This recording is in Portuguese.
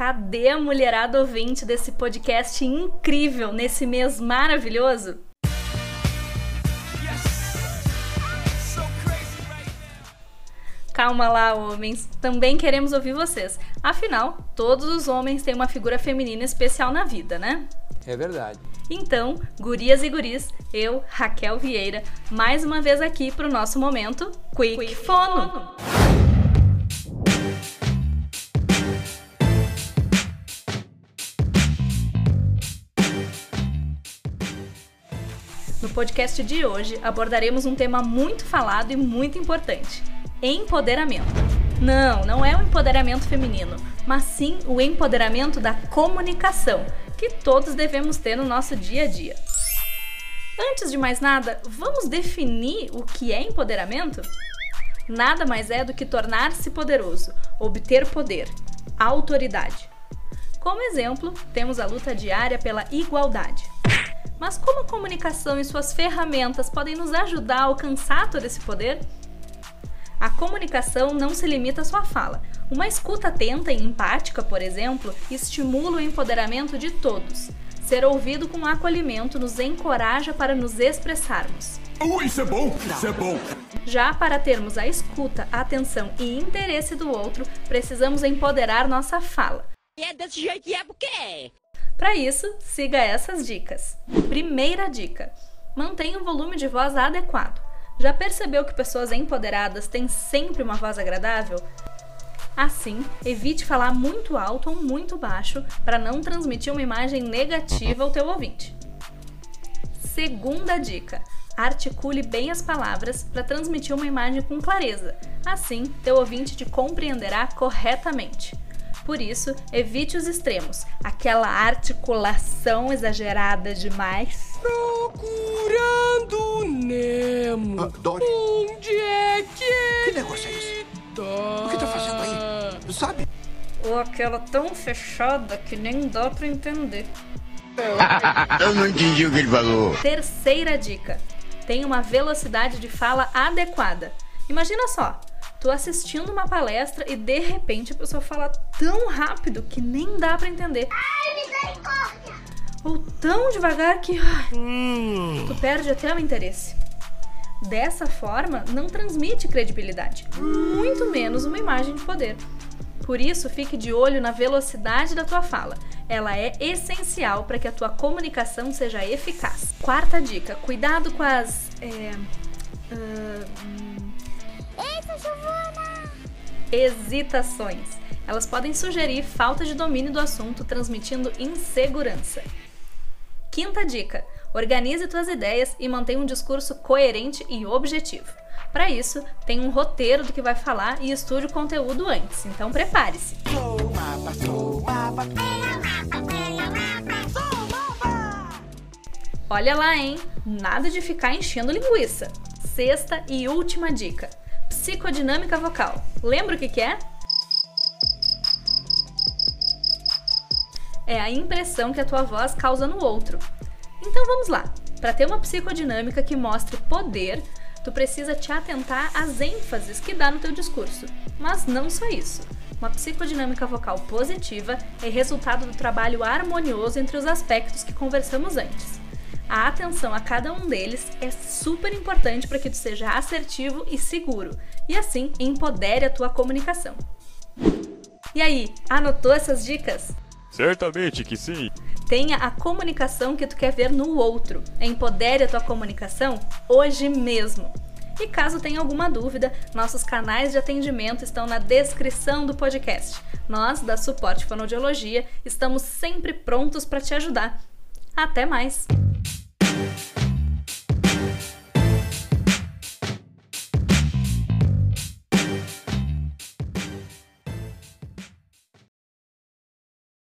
cadê a mulherada ouvinte desse podcast incrível nesse mês maravilhoso? Calma lá, homens. Também queremos ouvir vocês. Afinal, todos os homens têm uma figura feminina especial na vida, né? É verdade. Então, gurias e guris, eu, Raquel Vieira, mais uma vez aqui para o nosso momento Quick, Quick Fono. Fono. No podcast de hoje abordaremos um tema muito falado e muito importante: empoderamento. Não, não é o empoderamento feminino, mas sim o empoderamento da comunicação, que todos devemos ter no nosso dia a dia. Antes de mais nada, vamos definir o que é empoderamento? Nada mais é do que tornar-se poderoso, obter poder, autoridade. Como exemplo, temos a luta diária pela igualdade. Mas como a comunicação e suas ferramentas podem nos ajudar a alcançar todo esse poder? A comunicação não se limita à sua fala. Uma escuta atenta e empática, por exemplo, estimula o empoderamento de todos. Ser ouvido com acolhimento nos encoraja para nos expressarmos. Uh, isso é bom! Isso é bom! Já para termos a escuta, atenção e interesse do outro, precisamos empoderar nossa fala. E é desse jeito que é porque é. Para isso, siga essas dicas. Primeira dica: mantenha o volume de voz adequado. Já percebeu que pessoas empoderadas têm sempre uma voz agradável? Assim, evite falar muito alto ou muito baixo para não transmitir uma imagem negativa ao teu ouvinte. Segunda dica: articule bem as palavras para transmitir uma imagem com clareza. Assim, teu ouvinte te compreenderá corretamente. Por isso, evite os extremos, aquela articulação exagerada demais. Procurando Nemo. Ah, Dory. Onde é que Que negócio é esse? tá? O que tá fazendo aí? Sabe? Ou aquela tão fechada que nem dá para entender. Eu não entendi o que ele falou. Terceira dica: tenha uma velocidade de fala adequada. Imagina só, tô assistindo uma palestra e de repente a pessoa fala tão rápido que nem dá para entender. Ou tão devagar que ai, tu perde até o interesse. Dessa forma, não transmite credibilidade, muito menos uma imagem de poder. Por isso, fique de olho na velocidade da tua fala. Ela é essencial para que a tua comunicação seja eficaz. Quarta dica: cuidado com as. É, ah, hum, hesitações. Elas podem sugerir falta de domínio do assunto, transmitindo insegurança. Quinta dica: organize tuas ideias e mantenha um discurso coerente e objetivo. Para isso, tem um roteiro do que vai falar e estude o conteúdo antes, então prepare-se. Olha lá, hein? Nada de ficar enchendo linguiça. Sexta e última dica: psicodinâmica vocal. Lembra o que, que é? É a impressão que a tua voz causa no outro. Então vamos lá. Para ter uma psicodinâmica que mostre poder, tu precisa te atentar às ênfases que dá no teu discurso. Mas não só isso. Uma psicodinâmica vocal positiva é resultado do trabalho harmonioso entre os aspectos que conversamos antes. A atenção a cada um deles é super importante para que tu seja assertivo e seguro, e assim empodere a tua comunicação. E aí, anotou essas dicas? Certamente que sim. Tenha a comunicação que tu quer ver no outro. Empodere a tua comunicação hoje mesmo. E caso tenha alguma dúvida, nossos canais de atendimento estão na descrição do podcast. Nós, da Suporte Fonoaudiologia, estamos sempre prontos para te ajudar. Até mais!